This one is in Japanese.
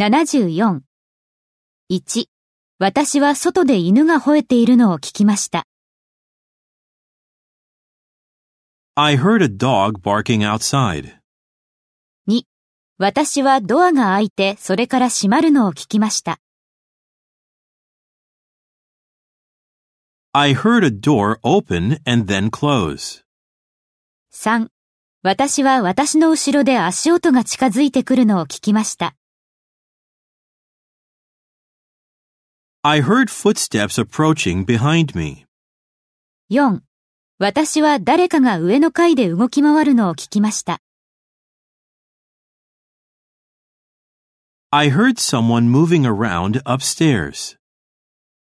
74。1、私は外で犬が吠えているのを聞きました。I heard a dog barking outside. 2、私はドアが開いてそれから閉まるのを聞きました。I heard a door open and then close. 3、私は私の後ろで足音が近づいてくるのを聞きました。I heard footsteps approaching behind me. 4、私は誰かが上の階で動き回るのを聞きました。I heard someone moving around upstairs.